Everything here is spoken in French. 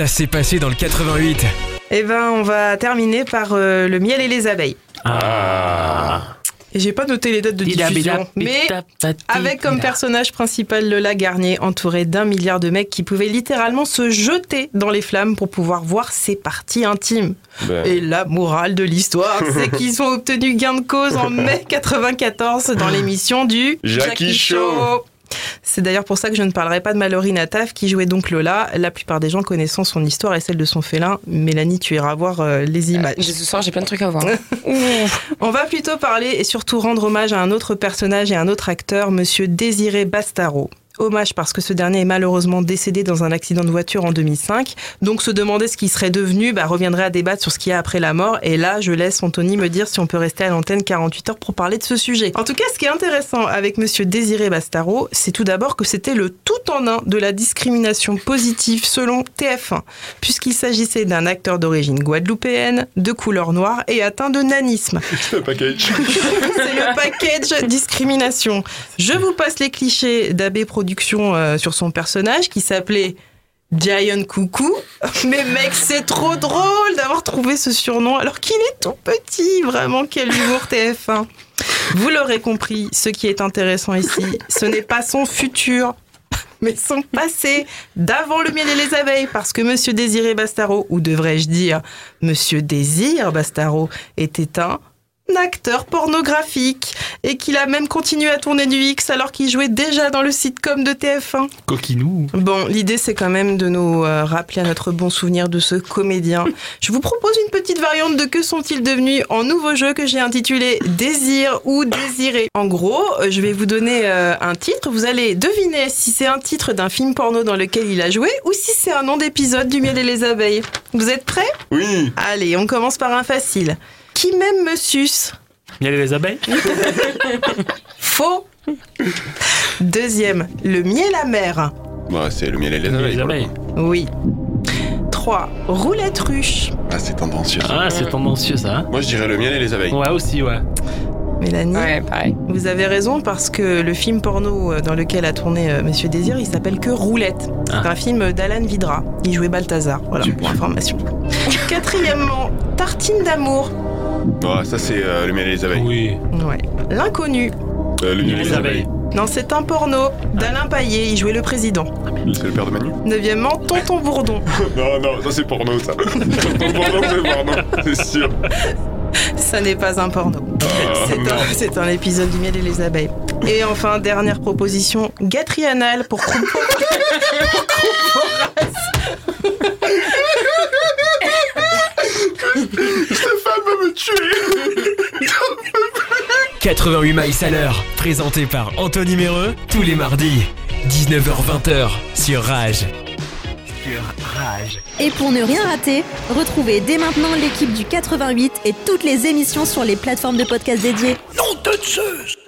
Ça s'est passé dans le 88. Eh ben, on va terminer par euh, le miel et les abeilles. Ah. Et j'ai pas noté les dates de diffusion, mais avec comme personnage principal Lola Garnier, entouré d'un milliard de mecs qui pouvaient littéralement se jeter dans les flammes pour pouvoir voir ses parties intimes. Ben. Et la morale de l'histoire, c'est qu'ils ont obtenu gain de cause en mai 94 dans l'émission du Jackie Show. C'est d'ailleurs pour ça que je ne parlerai pas de Mallory Nataf qui jouait donc Lola. La plupart des gens connaissant son histoire et celle de son félin. Mélanie, tu iras voir euh, les images. Ce soir, j'ai plein de trucs à voir. On va plutôt parler et surtout rendre hommage à un autre personnage et un autre acteur, monsieur Désiré Bastaro. Hommage parce que ce dernier est malheureusement décédé dans un accident de voiture en 2005. Donc se demander ce qu'il serait devenu bah, reviendrait à débattre sur ce qu'il y a après la mort. Et là, je laisse Anthony me dire si on peut rester à l'antenne 48 heures pour parler de ce sujet. En tout cas, ce qui est intéressant avec monsieur Désiré Bastaro, c'est tout d'abord que c'était le tout en un de la discrimination positive selon TF1, puisqu'il s'agissait d'un acteur d'origine guadeloupéenne, de couleur noire et atteint de nanisme. C'est un package. C'est le package discrimination. Je vous passe les clichés d'AB Euh, sur son personnage qui s'appelait Giant Coucou. Mais mec, c'est trop drôle d'avoir trouvé ce surnom alors qu'il est tout petit. Vraiment, quel humour TF1. Vous l'aurez compris, ce qui est intéressant ici, ce n'est pas son futur, mais son passé d'avant le miel et les abeilles, parce que Monsieur Désiré Bastaro, ou devrais-je dire Monsieur Désir Bastaro, était un acteur pornographique et qu'il a même continué à tourner du X alors qu'il jouait déjà dans le sitcom de TF1. Coquinou. Bon, l'idée c'est quand même de nous euh, rappeler à notre bon souvenir de ce comédien. Je vous propose une petite variante de Que sont-ils devenus en nouveau jeu que j'ai intitulé Désir ou Désiré. En gros, euh, je vais vous donner euh, un titre, vous allez deviner si c'est un titre d'un film porno dans lequel il a joué ou si c'est un nom d'épisode du miel et les abeilles. Vous êtes prêts? Oui. Allez, on commence par un facile. Qui m'aime me suce Miel et les abeilles Faux. Deuxième, le miel amer. Bah, c'est le miel et les abeilles. Les. Oui. 3. Roulette ruche. Ah, c'est tendancieux. Ah, c'est tendancieux ça. hein Moi, je dirais le miel et les abeilles. Ouais, aussi, ouais. Mélanie, Ouais, pareil. vous avez raison parce que le film porno euh, dans lequel a tourné euh, Monsieur Désir, il s'appelle que Roulette. C'est Ah. un film d'Alan Vidra. Il jouait Balthazar. Voilà, pour information. Quatrièmement, Tartine d'amour. Ouais, ça, c'est euh, le miel et les abeilles. Oui. Ouais. L'inconnu. Euh, le miel et les abeilles. Non, c'est un porno d'Alain Paillet. Il jouait le président. C'est le père de Manu Neuvièmement, Tonton Bourdon. Non, non, ça, c'est porno, ça. Tonton Bourdon, c'est porno, c'est sûr. Ça n'est pas un porno. C'est un, c'est un épisode du miel et les abeilles. Et enfin, dernière proposition, gâterie anale pour Croupo. Stéphane va me tuer 88 miles à l'heure, présenté par Anthony Méreux, tous les mardis, 19h-20h, sur Rage. Sur Rage. Et pour ne rien rater, retrouvez dès maintenant l'équipe du 88 et toutes les émissions sur les plateformes de podcast dédiées. Non de Zeus